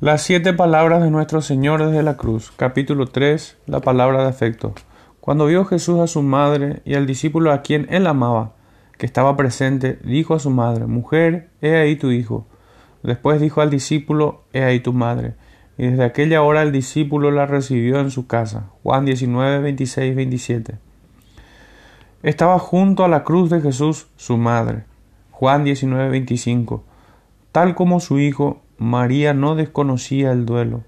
Las siete palabras de nuestro Señor desde la cruz. Capítulo 3. La palabra de afecto. Cuando vio Jesús a su madre y al discípulo a quien él amaba, que estaba presente, dijo a su madre, Mujer, he ahí tu hijo. Después dijo al discípulo, He ahí tu madre. Y desde aquella hora el discípulo la recibió en su casa. Juan 19, 26, 27. Estaba junto a la cruz de Jesús su madre. Juan 19, 25. Tal como su hijo, María no desconocía el duelo.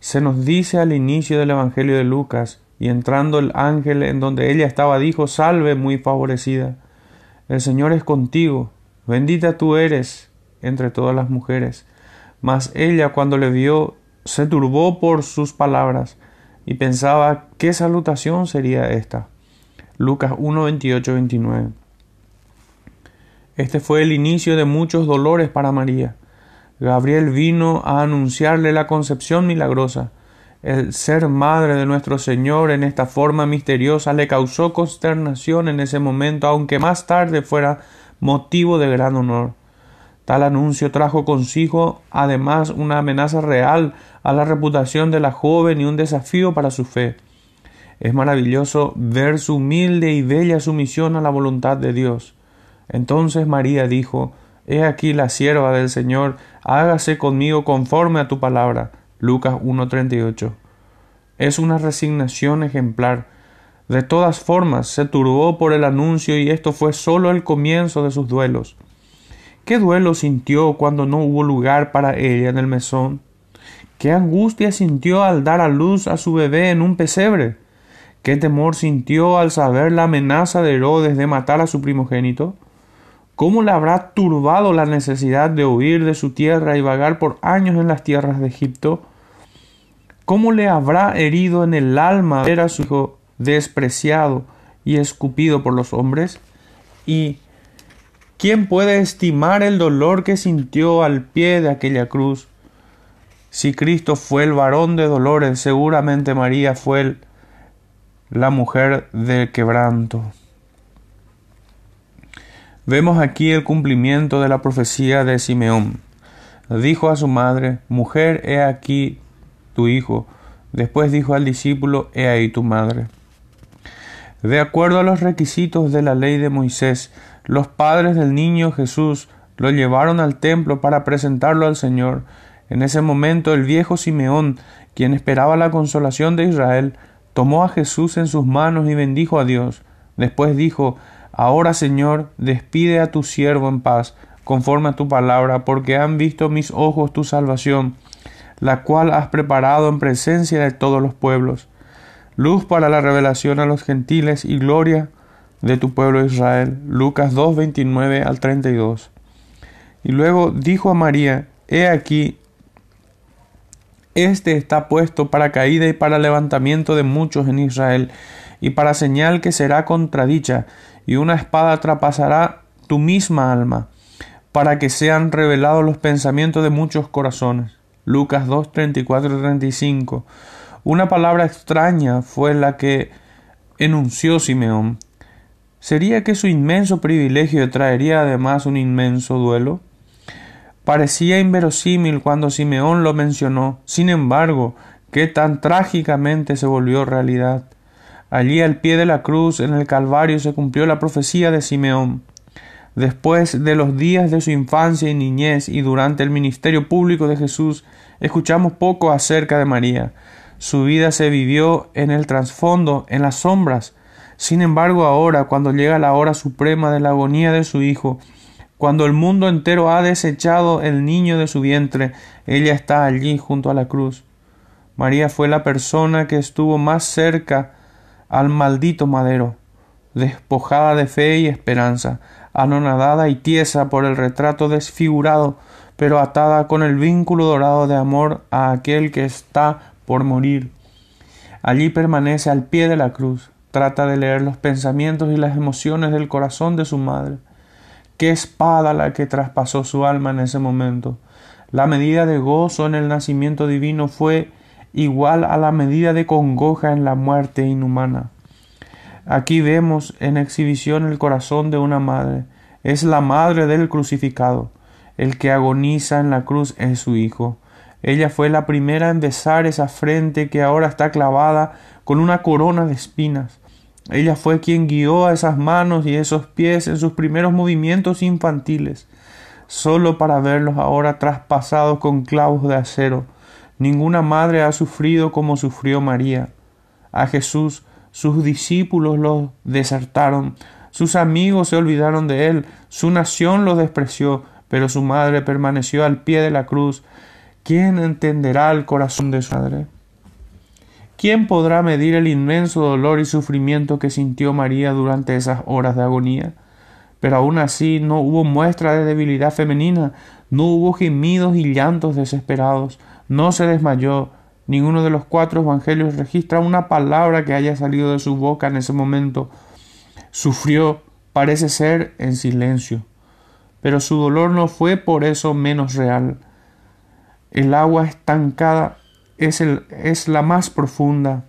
Se nos dice al inicio del Evangelio de Lucas, y entrando el ángel en donde ella estaba, dijo, Salve muy favorecida, el Señor es contigo, bendita tú eres entre todas las mujeres. Mas ella cuando le vio, se turbó por sus palabras, y pensaba, ¿qué salutación sería esta? Lucas 1, 28, 29. Este fue el inicio de muchos dolores para María. Gabriel vino a anunciarle la concepción milagrosa. El ser madre de nuestro Señor en esta forma misteriosa le causó consternación en ese momento, aunque más tarde fuera motivo de gran honor. Tal anuncio trajo consigo además una amenaza real a la reputación de la joven y un desafío para su fe. Es maravilloso ver su humilde y bella sumisión a la voluntad de Dios. Entonces María dijo, He aquí la sierva del Señor, hágase conmigo conforme a tu palabra. Lucas 1.38. Es una resignación ejemplar. De todas formas, se turbó por el anuncio y esto fue sólo el comienzo de sus duelos. ¿Qué duelo sintió cuando no hubo lugar para ella en el mesón? ¿Qué angustia sintió al dar a luz a su bebé en un pesebre? ¿Qué temor sintió al saber la amenaza de Herodes de matar a su primogénito? ¿Cómo le habrá turbado la necesidad de huir de su tierra y vagar por años en las tierras de Egipto? ¿Cómo le habrá herido en el alma ver a su hijo despreciado y escupido por los hombres? ¿Y quién puede estimar el dolor que sintió al pie de aquella cruz? Si Cristo fue el varón de dolores, seguramente María fue la mujer del quebranto. Vemos aquí el cumplimiento de la profecía de Simeón. Dijo a su madre, Mujer, he aquí tu hijo. Después dijo al discípulo, He ahí tu madre. De acuerdo a los requisitos de la ley de Moisés, los padres del niño Jesús lo llevaron al templo para presentarlo al Señor. En ese momento el viejo Simeón, quien esperaba la consolación de Israel, tomó a Jesús en sus manos y bendijo a Dios. Después dijo, Ahora, Señor, despide a tu siervo en paz, conforme a tu palabra, porque han visto mis ojos tu salvación, la cual has preparado en presencia de todos los pueblos, luz para la revelación a los gentiles y gloria de tu pueblo Israel. Lucas 2, 29 al 32. Y luego dijo a María, He aquí, este está puesto para caída y para levantamiento de muchos en Israel, y para señal que será contradicha, y una espada traspasará tu misma alma, para que sean revelados los pensamientos de muchos corazones. Lucas 2, 34 y 35. Una palabra extraña fue la que enunció Simeón. ¿Sería que su inmenso privilegio traería además un inmenso duelo? Parecía inverosímil cuando Simeón lo mencionó. Sin embargo, qué tan trágicamente se volvió realidad. Allí al pie de la cruz en el Calvario se cumplió la profecía de Simeón. Después de los días de su infancia y niñez y durante el ministerio público de Jesús, escuchamos poco acerca de María. Su vida se vivió en el trasfondo, en las sombras. Sin embargo, ahora, cuando llega la hora suprema de la agonía de su Hijo, cuando el mundo entero ha desechado el niño de su vientre, ella está allí junto a la cruz. María fue la persona que estuvo más cerca al maldito madero, despojada de fe y esperanza, anonadada y tiesa por el retrato desfigurado, pero atada con el vínculo dorado de amor a aquel que está por morir. Allí permanece al pie de la cruz, trata de leer los pensamientos y las emociones del corazón de su madre. Qué espada la que traspasó su alma en ese momento. La medida de gozo en el nacimiento divino fue igual a la medida de congoja en la muerte inhumana. Aquí vemos en exhibición el corazón de una madre. Es la madre del crucificado. El que agoniza en la cruz es su Hijo. Ella fue la primera en besar esa frente que ahora está clavada con una corona de espinas. Ella fue quien guió a esas manos y esos pies en sus primeros movimientos infantiles, solo para verlos ahora traspasados con clavos de acero. Ninguna madre ha sufrido como sufrió María. A Jesús sus discípulos lo desertaron, sus amigos se olvidaron de él, su nación lo despreció, pero su madre permaneció al pie de la cruz. ¿Quién entenderá el corazón de su madre? ¿Quién podrá medir el inmenso dolor y sufrimiento que sintió María durante esas horas de agonía? Pero aún así no hubo muestra de debilidad femenina, no hubo gemidos y llantos desesperados, no se desmayó, Ninguno de los cuatro evangelios registra una palabra que haya salido de su boca en ese momento. Sufrió, parece ser, en silencio. Pero su dolor no fue por eso menos real. El agua estancada es, el, es la más profunda.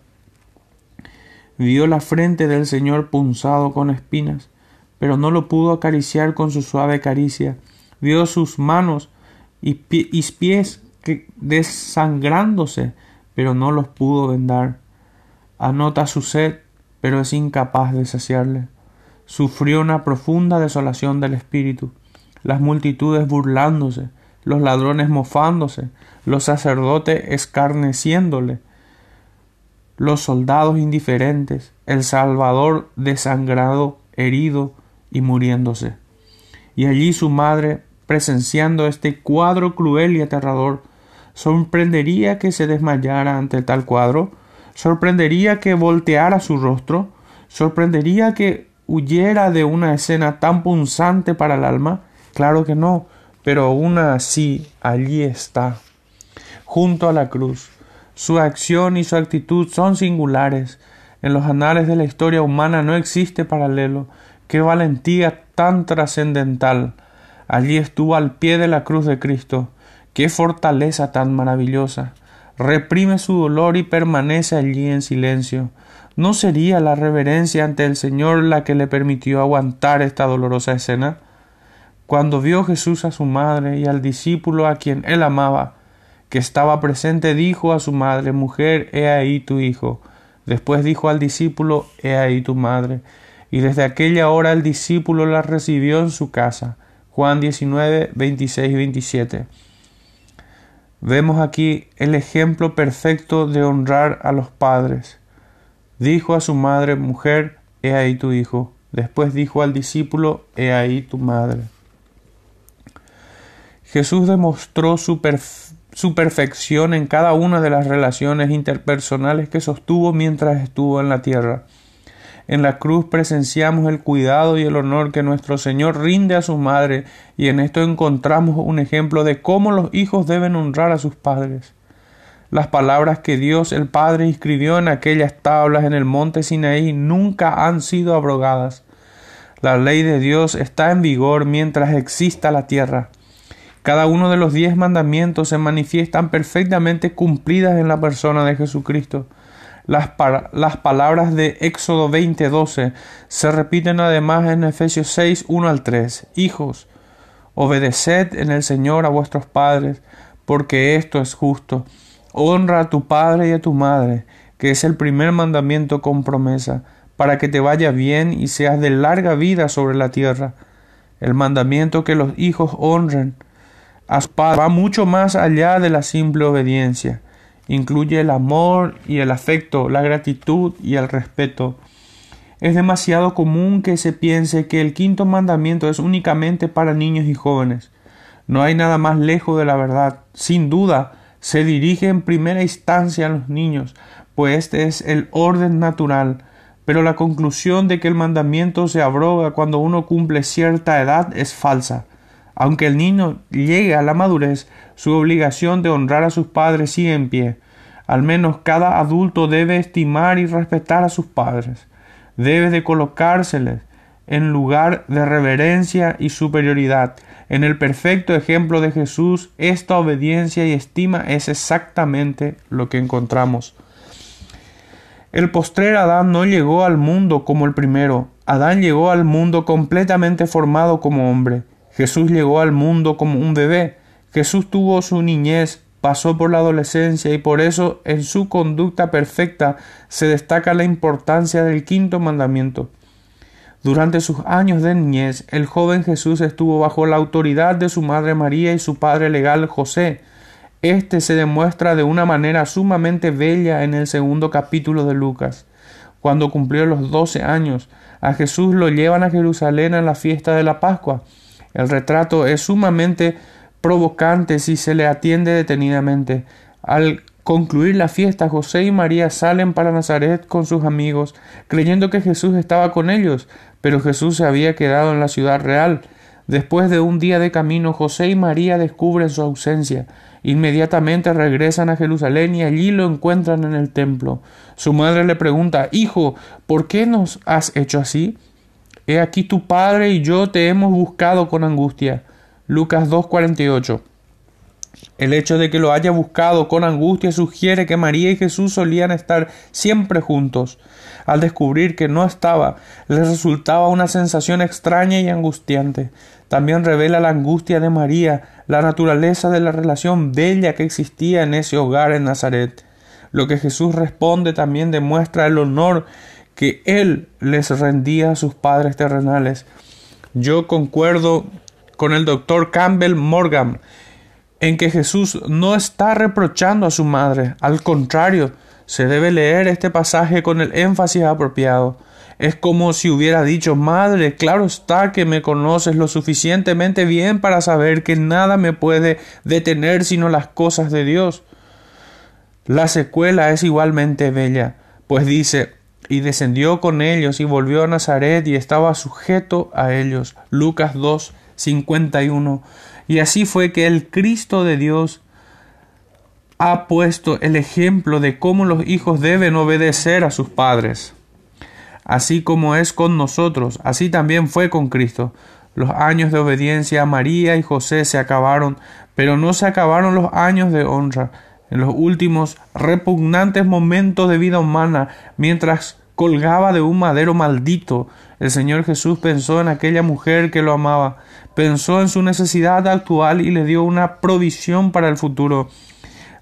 Vio la frente del Señor punzado con espinas, pero no lo pudo acariciar con su suave caricia. Vio sus manos y, pies que desangrándose pero no los pudo vendar. Anota su sed, pero es incapaz de saciarle. Sufrió una profunda desolación del espíritu, las multitudes burlándose, los ladrones mofándose, los sacerdotes escarneciéndole, los soldados indiferentes, el Salvador desangrado, herido y muriéndose. Y allí su madre, presenciando este cuadro cruel y aterrador, sorprendería que se desmayara ante tal cuadro, sorprendería que volteara su rostro, sorprendería que huyera de una escena tan punzante para el alma. Claro que no, pero aún así allí está, junto a la cruz. Su acción y su actitud son singulares. En los anales de la historia humana no existe paralelo. Qué valentía tan trascendental. Allí estuvo al pie de la cruz de Cristo Qué fortaleza tan maravillosa. Reprime su dolor y permanece allí en silencio. ¿No sería la reverencia ante el Señor la que le permitió aguantar esta dolorosa escena? Cuando vio Jesús a su madre y al discípulo a quien él amaba, que estaba presente, dijo a su madre, Mujer, he ahí tu hijo. Después dijo al discípulo, He ahí tu madre. Y desde aquella hora el discípulo la recibió en su casa. Juan 19, 26 y 27. Vemos aquí el ejemplo perfecto de honrar a los padres. Dijo a su madre, mujer, he ahí tu hijo. Después dijo al discípulo, he ahí tu madre. Jesús demostró su, su, perfección en cada una de las relaciones interpersonales que sostuvo mientras estuvo en la tierra. En la cruz presenciamos el cuidado y el honor que nuestro Señor rinde a su madre y en esto encontramos un ejemplo de cómo los hijos deben honrar a sus padres. Las palabras que Dios el Padre escribió en aquellas tablas en el monte Sinaí nunca han sido abrogadas. La ley de Dios está en vigor mientras exista la tierra. Cada uno de los diez mandamientos se manifiestan perfectamente cumplidas en la persona de Jesucristo. Las, las palabras de Éxodo 20:12 se repiten además en Efesios 6, 1 al 3. Hijos, obedeced en el Señor a vuestros padres, porque esto es justo. Honra a tu padre y a tu madre, que es el primer mandamiento con promesa, para que te vaya bien y seas de larga vida sobre la tierra. El mandamiento que los hijos honren a su padre va mucho más allá de la simple obediencia incluye el amor y el afecto, la gratitud y el respeto. Es demasiado común que se piense que el quinto mandamiento es únicamente para niños y jóvenes. No hay nada más lejos de la verdad. Sin duda, se dirige en primera instancia a los niños, pues este es el orden natural, pero la conclusión de que el mandamiento se abroga cuando uno cumple cierta edad es falsa. Aunque el niño llegue a la madurez, su obligación de honrar a sus padres sigue en pie. Al menos cada adulto debe estimar y respetar a sus padres. Debe de colocárseles en lugar de reverencia y superioridad. En el perfecto ejemplo de Jesús, esta obediencia y estima es exactamente lo que encontramos. El postrer Adán no llegó al mundo como el primero. Adán llegó al mundo completamente formado como hombre. Jesús llegó al mundo como un bebé. Jesús tuvo su niñez pasó por la adolescencia y por eso en su conducta perfecta se destaca la importancia del quinto mandamiento. Durante sus años de niñez, el joven Jesús estuvo bajo la autoridad de su madre María y su padre legal José. Este se demuestra de una manera sumamente bella en el segundo capítulo de Lucas. Cuando cumplió los doce años, a Jesús lo llevan a Jerusalén en la fiesta de la Pascua. El retrato es sumamente provocante si se le atiende detenidamente. Al concluir la fiesta, José y María salen para Nazaret con sus amigos, creyendo que Jesús estaba con ellos, pero Jesús se había quedado en la ciudad real. Después de un día de camino, José y María descubren su ausencia. Inmediatamente regresan a Jerusalén y allí lo encuentran en el templo. Su madre le pregunta Hijo, ¿por qué nos has hecho así? He aquí tu padre y yo te hemos buscado con angustia. Lucas 2.48. El hecho de que lo haya buscado con angustia sugiere que María y Jesús solían estar siempre juntos. Al descubrir que no estaba, les resultaba una sensación extraña y angustiante. También revela la angustia de María, la naturaleza de la relación bella que existía en ese hogar en Nazaret. Lo que Jesús responde también demuestra el honor que Él les rendía a sus padres terrenales. Yo concuerdo con el doctor Campbell Morgan en que Jesús no está reprochando a su madre, al contrario, se debe leer este pasaje con el énfasis apropiado. Es como si hubiera dicho Madre, claro está que me conoces lo suficientemente bien para saber que nada me puede detener sino las cosas de Dios. La secuela es igualmente bella, pues dice y descendió con ellos y volvió a Nazaret y estaba sujeto a ellos. Lucas 2, 51. Y así fue que el Cristo de Dios ha puesto el ejemplo de cómo los hijos deben obedecer a sus padres. Así como es con nosotros, así también fue con Cristo. Los años de obediencia a María y José se acabaron, pero no se acabaron los años de honra. En los últimos repugnantes momentos de vida humana, mientras colgaba de un madero maldito, el Señor Jesús pensó en aquella mujer que lo amaba, pensó en su necesidad actual y le dio una provisión para el futuro.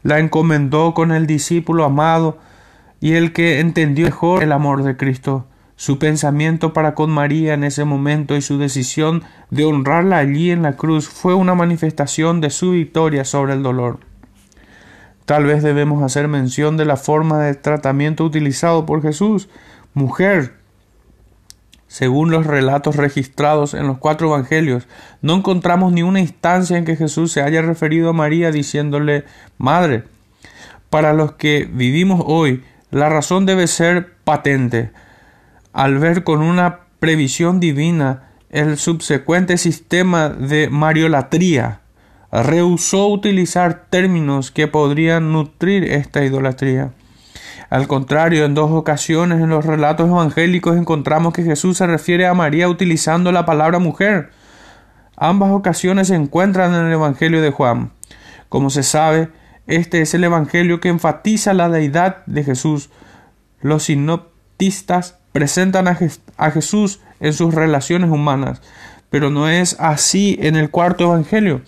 La encomendó con el discípulo amado y el que entendió mejor el amor de Cristo. Su pensamiento para con María en ese momento y su decisión de honrarla allí en la cruz fue una manifestación de su victoria sobre el dolor. Tal vez debemos hacer mención de la forma de tratamiento utilizado por Jesús. Mujer, según los relatos registrados en los cuatro evangelios, no encontramos ni una instancia en que Jesús se haya referido a María diciéndole Madre. Para los que vivimos hoy, la razón debe ser patente. Al ver con una previsión divina el subsecuente sistema de mariolatría, rehusó utilizar términos que podrían nutrir esta idolatría. Al contrario, en dos ocasiones en los relatos evangélicos encontramos que Jesús se refiere a María utilizando la palabra mujer. Ambas ocasiones se encuentran en el Evangelio de Juan. Como se sabe, este es el Evangelio que enfatiza la deidad de Jesús. Los sinoptistas presentan a, a Jesús en sus relaciones humanas, pero no es así en el cuarto Evangelio.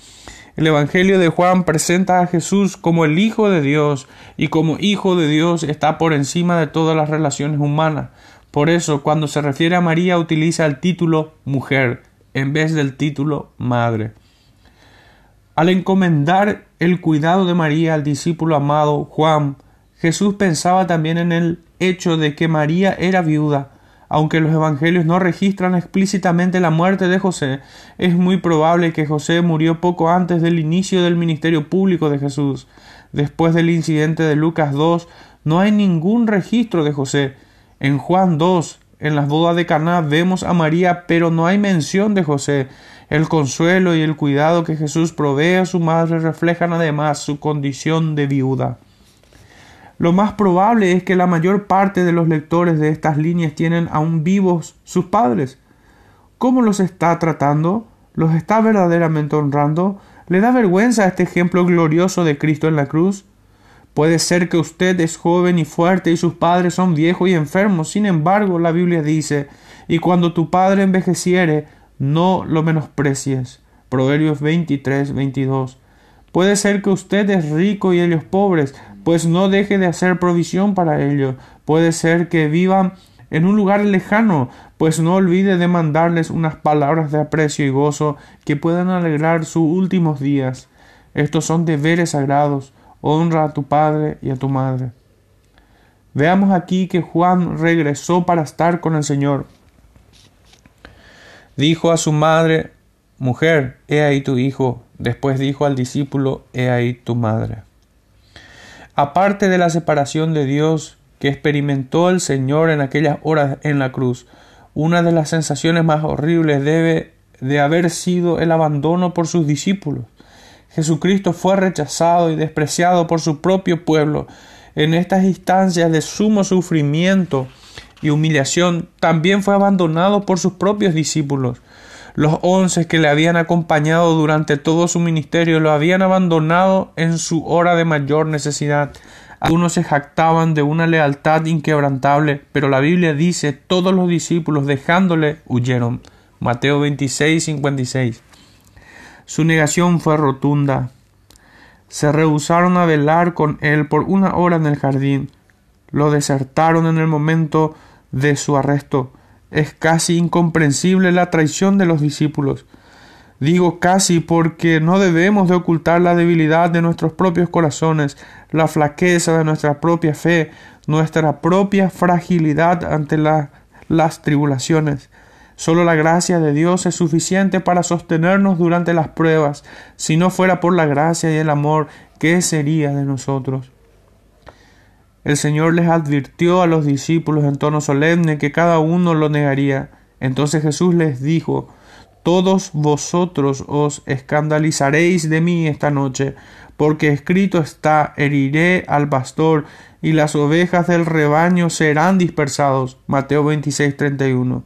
El Evangelio de Juan presenta a Jesús como el Hijo de Dios y como Hijo de Dios está por encima de todas las relaciones humanas. Por eso, cuando se refiere a María, utiliza el título mujer en vez del título madre. Al encomendar el cuidado de María al discípulo amado Juan, Jesús pensaba también en el hecho de que María era viuda aunque los evangelios no registran explícitamente la muerte de José, es muy probable que José murió poco antes del inicio del ministerio público de Jesús. Después del incidente de Lucas 2, no hay ningún registro de José. En Juan 2, en las bodas de Caná, vemos a María, pero no hay mención de José. El consuelo y el cuidado que Jesús provee a su madre reflejan además su condición de viuda. Lo más probable es que la mayor parte de los lectores de estas líneas tienen aún vivos sus padres. ¿Cómo los está tratando? ¿Los está verdaderamente honrando? ¿Le da vergüenza este ejemplo glorioso de Cristo en la cruz? Puede ser que usted es joven y fuerte y sus padres son viejos y enfermos. Sin embargo, la Biblia dice, y cuando tu padre envejeciere, no lo menosprecies. Proverbios 23, 22. Puede ser que usted es rico y ellos pobres, pues no deje de hacer provisión para ellos. Puede ser que vivan en un lugar lejano, pues no olvide de mandarles unas palabras de aprecio y gozo que puedan alegrar sus últimos días. Estos son deberes sagrados. Honra a tu padre y a tu madre. Veamos aquí que Juan regresó para estar con el Señor. Dijo a su madre, Mujer, he ahí tu hijo. Después dijo al discípulo, He ahí tu madre. Aparte de la separación de Dios que experimentó el Señor en aquellas horas en la cruz, una de las sensaciones más horribles debe de haber sido el abandono por sus discípulos. Jesucristo fue rechazado y despreciado por su propio pueblo. En estas instancias de sumo sufrimiento y humillación, también fue abandonado por sus propios discípulos. Los once que le habían acompañado durante todo su ministerio lo habían abandonado en su hora de mayor necesidad. Algunos se jactaban de una lealtad inquebrantable, pero la Biblia dice todos los discípulos dejándole huyeron. Mateo 26, 56. Su negación fue rotunda. Se rehusaron a velar con él por una hora en el jardín. Lo desertaron en el momento de su arresto. Es casi incomprensible la traición de los discípulos. Digo casi porque no debemos de ocultar la debilidad de nuestros propios corazones, la flaqueza de nuestra propia fe, nuestra propia fragilidad ante las tribulaciones. Solo la gracia de Dios es suficiente para sostenernos durante las pruebas. Si no fuera por la gracia y el amor, ¿qué sería de nosotros? El Señor les advirtió a los discípulos en tono solemne que cada uno lo negaría. Entonces Jesús les dijo, Todos vosotros os escandalizaréis de mí esta noche, porque escrito está, heriré al pastor, y las ovejas del rebaño serán dispersados. Mateo 26, 31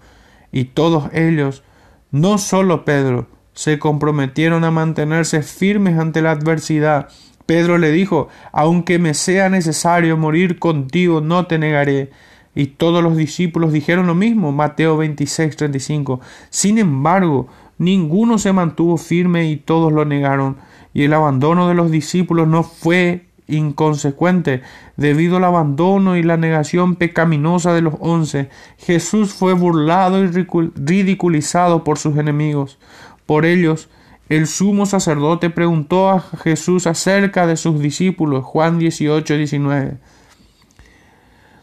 y todos ellos, no solo Pedro, se comprometieron a mantenerse firmes ante la adversidad. Pedro le dijo, aunque me sea necesario morir contigo, no te negaré. Y todos los discípulos dijeron lo mismo, Mateo 26, 35. Sin embargo, ninguno se mantuvo firme y todos lo negaron. Y el abandono de los discípulos no fue inconsecuente debido al abandono y la negación pecaminosa de los once. Jesús fue burlado y ridiculizado por sus enemigos. Por ellos, el sumo sacerdote preguntó a Jesús acerca de sus discípulos. Juan 18, 19.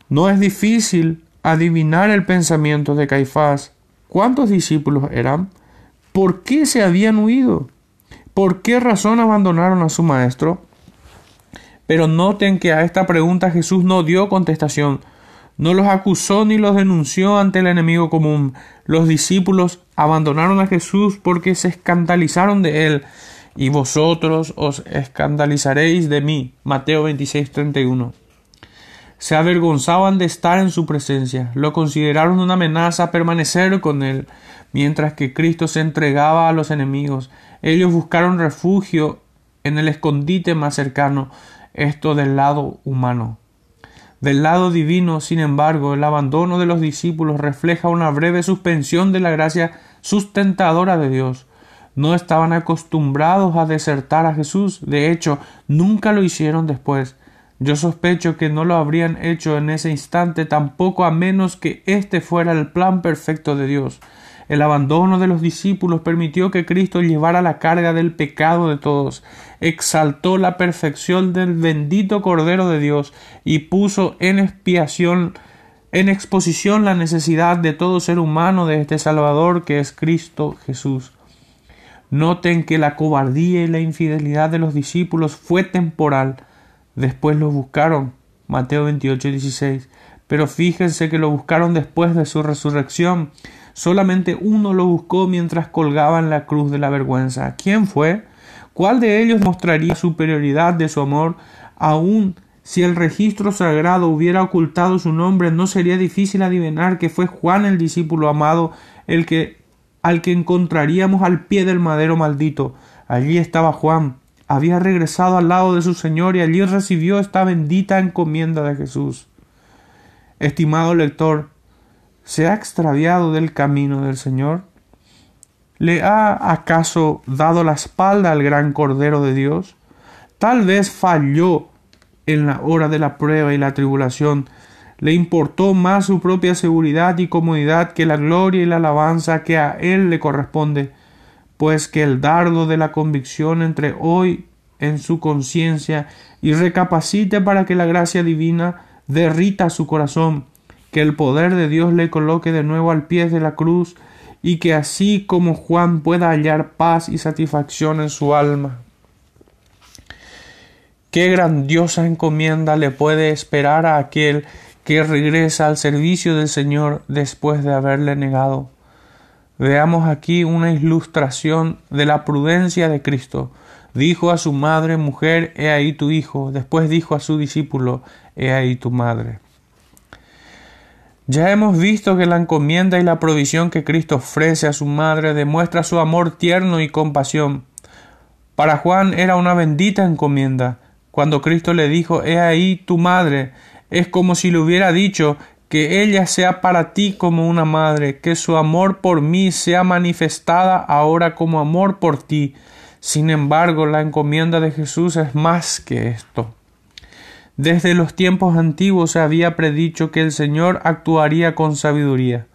No es difícil adivinar el pensamiento de Caifás. ¿Cuántos discípulos eran? ¿Por qué se habían huido? ¿Por qué razón abandonaron a su maestro? Pero noten que a esta pregunta Jesús no dio contestación, no los acusó ni los denunció ante el enemigo común. Los discípulos abandonaron a Jesús porque se escandalizaron de él, y vosotros os escandalizaréis de mí. Mateo 26, 31. Se avergonzaban de estar en su presencia, lo consideraron una amenaza permanecer con él, mientras que Cristo se entregaba a los enemigos. Ellos buscaron refugio en el escondite más cercano, esto del lado humano. Del lado divino, sin embargo, el abandono de los discípulos refleja una breve suspensión de la gracia sustentadora de Dios. No estaban acostumbrados a desertar a Jesús, de hecho, nunca lo hicieron después. Yo sospecho que no lo habrían hecho en ese instante tampoco a menos que este fuera el plan perfecto de Dios. El abandono de los discípulos permitió que Cristo llevara la carga del pecado de todos, exaltó la perfección del bendito Cordero de Dios y puso en expiación en exposición la necesidad de todo ser humano de este Salvador que es Cristo Jesús. Noten que la cobardía y la infidelidad de los discípulos fue temporal. Después lo buscaron. Mateo 28, 16. Pero fíjense que lo buscaron después de su resurrección. Solamente uno lo buscó mientras colgaba en la cruz de la vergüenza. ¿Quién fue? ¿Cuál de ellos mostraría superioridad de su amor? Aún si el registro sagrado hubiera ocultado su nombre, no sería difícil adivinar que fue Juan el discípulo amado el que al que encontraríamos al pie del madero maldito. Allí estaba Juan, había regresado al lado de su Señor y allí recibió esta bendita encomienda de Jesús. Estimado lector, ¿Se ha extraviado del camino del Señor? ¿Le ha acaso dado la espalda al gran Cordero de Dios? Tal vez falló en la hora de la prueba y la tribulación. Le importó más su propia seguridad y comodidad que la gloria y la alabanza que a él le corresponde, pues que el dardo de la convicción entre hoy en su conciencia y recapacite para que la gracia divina derrita su corazón, que el poder de Dios le coloque de nuevo al pie de la cruz y que así como Juan pueda hallar paz y satisfacción en su alma. Qué grandiosa encomienda le puede esperar a aquel que regresa al servicio del Señor después de haberle negado. Veamos aquí una ilustración de la prudencia de Cristo. Dijo a su madre, mujer, he ahí tu hijo. Después dijo a su discípulo, he ahí tu madre. Ya hemos visto que la encomienda y la provisión que Cristo ofrece a su madre demuestra su amor tierno y compasión. Para Juan era una bendita encomienda. Cuando Cristo le dijo, He ahí tu madre, es como si le hubiera dicho que ella sea para ti como una madre, que su amor por mí sea manifestada ahora como amor por ti. Sin embargo, la encomienda de Jesús es más que esto. Desde los tiempos antiguos se había predicho que el Señor actuaría con sabiduría.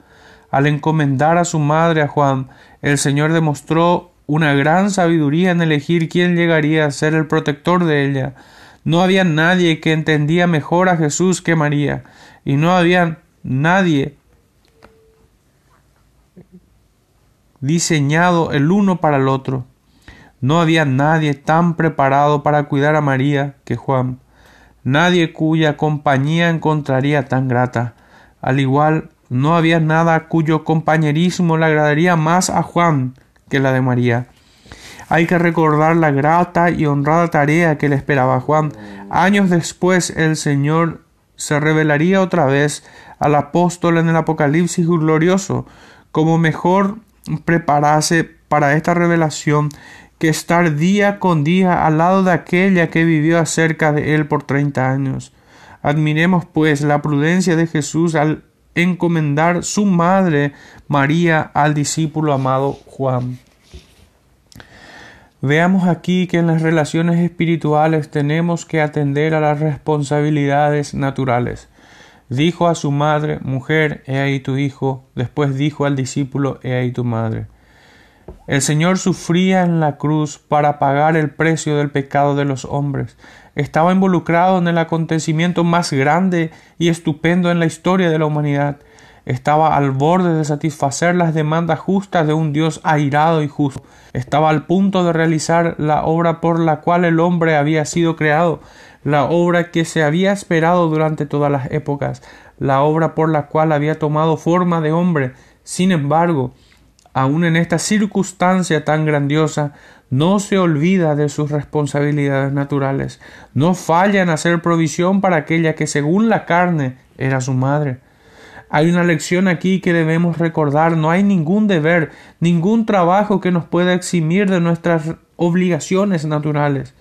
Al encomendar a su madre a Juan, el Señor demostró una gran sabiduría en elegir quién llegaría a ser el protector de ella. No había nadie que entendía mejor a Jesús que María, y no había nadie diseñado el uno para el otro. No había nadie tan preparado para cuidar a María que Juan nadie cuya compañía encontraría tan grata. Al igual, no había nada cuyo compañerismo le agradaría más a Juan que la de María. Hay que recordar la grata y honrada tarea que le esperaba Juan. Años después el Señor se revelaría otra vez al apóstol en el Apocalipsis glorioso, como mejor preparase para esta revelación que estar día con día al lado de aquella que vivió acerca de él por treinta años. Admiremos pues la prudencia de Jesús al encomendar su madre María al discípulo amado Juan. Veamos aquí que en las relaciones espirituales tenemos que atender a las responsabilidades naturales. Dijo a su madre, mujer, he ahí tu hijo, después dijo al discípulo, he ahí tu madre. El Señor sufría en la cruz para pagar el precio del pecado de los hombres. Estaba involucrado en el acontecimiento más grande y estupendo en la historia de la humanidad. Estaba al borde de satisfacer las demandas justas de un Dios airado y justo. Estaba al punto de realizar la obra por la cual el hombre había sido creado, la obra que se había esperado durante todas las épocas, la obra por la cual había tomado forma de hombre. Sin embargo, aun en esta circunstancia tan grandiosa, no se olvida de sus responsabilidades naturales, no falla en hacer provisión para aquella que según la carne era su madre. Hay una lección aquí que debemos recordar, no hay ningún deber, ningún trabajo que nos pueda eximir de nuestras obligaciones naturales,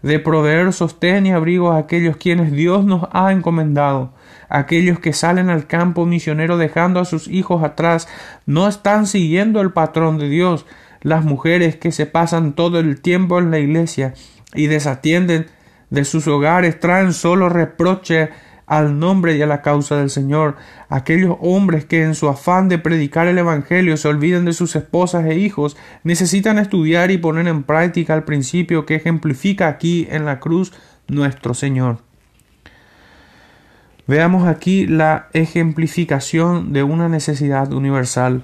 de proveer sostén y abrigo a aquellos quienes Dios nos ha encomendado aquellos que salen al campo misionero dejando a sus hijos atrás, no están siguiendo el patrón de Dios. Las mujeres que se pasan todo el tiempo en la iglesia y desatienden de sus hogares traen solo reproche al nombre y a la causa del Señor. Aquellos hombres que en su afán de predicar el Evangelio se olvidan de sus esposas e hijos, necesitan estudiar y poner en práctica el principio que ejemplifica aquí en la cruz nuestro Señor. Veamos aquí la ejemplificación de una necesidad universal.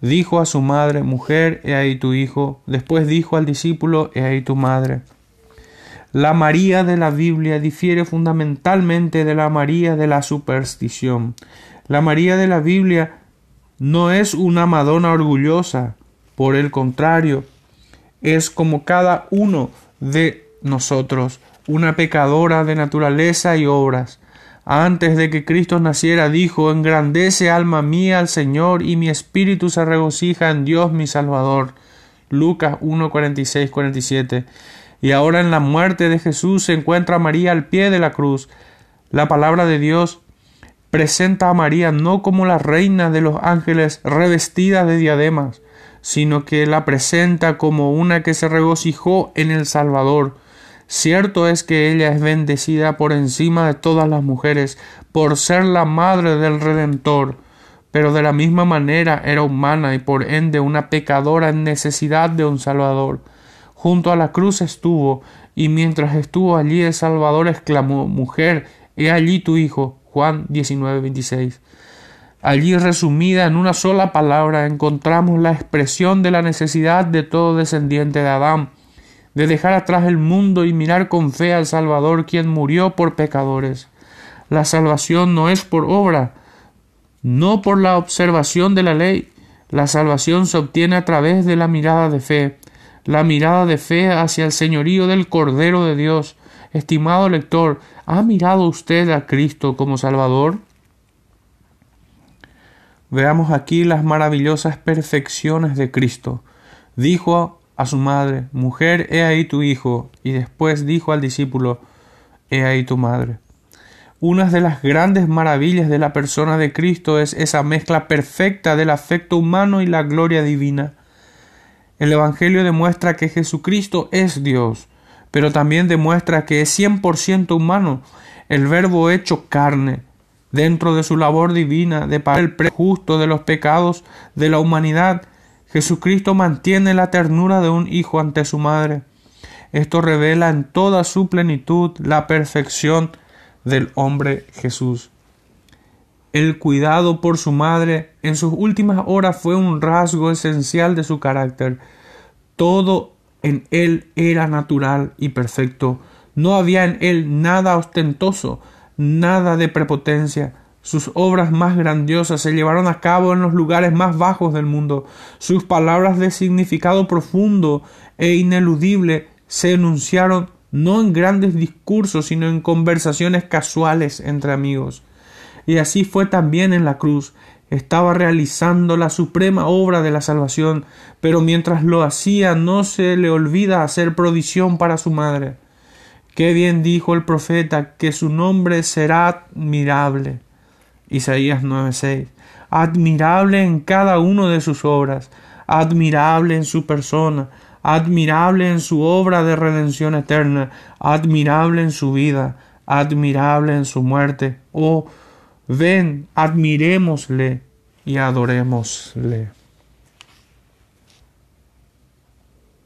Dijo a su madre, mujer, he ahí tu hijo. Después dijo al discípulo, he ahí tu madre. La María de la Biblia difiere fundamentalmente de la María de la superstición. La María de la Biblia no es una Madonna orgullosa, por el contrario, es como cada uno de nosotros, una pecadora de naturaleza y obras, antes de que Cristo naciera, dijo, Engrandece alma mía al Señor, y mi espíritu se regocija en Dios mi Salvador. Lucas 1, 46, 47. Y ahora en la muerte de Jesús se encuentra María al pie de la cruz. La palabra de Dios presenta a María no como la reina de los ángeles revestida de diademas, sino que la presenta como una que se regocijó en el Salvador, Cierto es que ella es bendecida por encima de todas las mujeres, por ser la madre del Redentor, pero de la misma manera era humana y por ende una pecadora en necesidad de un Salvador. Junto a la cruz estuvo, y mientras estuvo allí el Salvador exclamó Mujer, he allí tu hijo. Juan 19:26. Allí resumida en una sola palabra encontramos la expresión de la necesidad de todo descendiente de Adán, de dejar atrás el mundo y mirar con fe al Salvador quien murió por pecadores. La salvación no es por obra, no por la observación de la ley. La salvación se obtiene a través de la mirada de fe, la mirada de fe hacia el señorío del Cordero de Dios. Estimado lector, ¿ha mirado usted a Cristo como Salvador? Veamos aquí las maravillosas perfecciones de Cristo. Dijo a su madre, Mujer, he ahí tu hijo, y después dijo al discípulo, He ahí tu madre. Una de las grandes maravillas de la persona de Cristo es esa mezcla perfecta del afecto humano y la gloria divina. El Evangelio demuestra que Jesucristo es Dios, pero también demuestra que es cien por ciento humano, el Verbo hecho carne, dentro de su labor divina de pagar el prejusto de los pecados de la humanidad, Jesucristo mantiene la ternura de un hijo ante su madre. Esto revela en toda su plenitud la perfección del hombre Jesús. El cuidado por su madre en sus últimas horas fue un rasgo esencial de su carácter. Todo en él era natural y perfecto. No había en él nada ostentoso, nada de prepotencia. Sus obras más grandiosas se llevaron a cabo en los lugares más bajos del mundo. Sus palabras de significado profundo e ineludible se enunciaron no en grandes discursos, sino en conversaciones casuales entre amigos. Y así fue también en la cruz. Estaba realizando la suprema obra de la salvación, pero mientras lo hacía no se le olvida hacer provisión para su madre. Qué bien dijo el profeta que su nombre será admirable. Isaías 9:6. Admirable en cada uno de sus obras, admirable en su persona, admirable en su obra de redención eterna, admirable en su vida, admirable en su muerte. Oh, ven, admirémosle y adorémosle.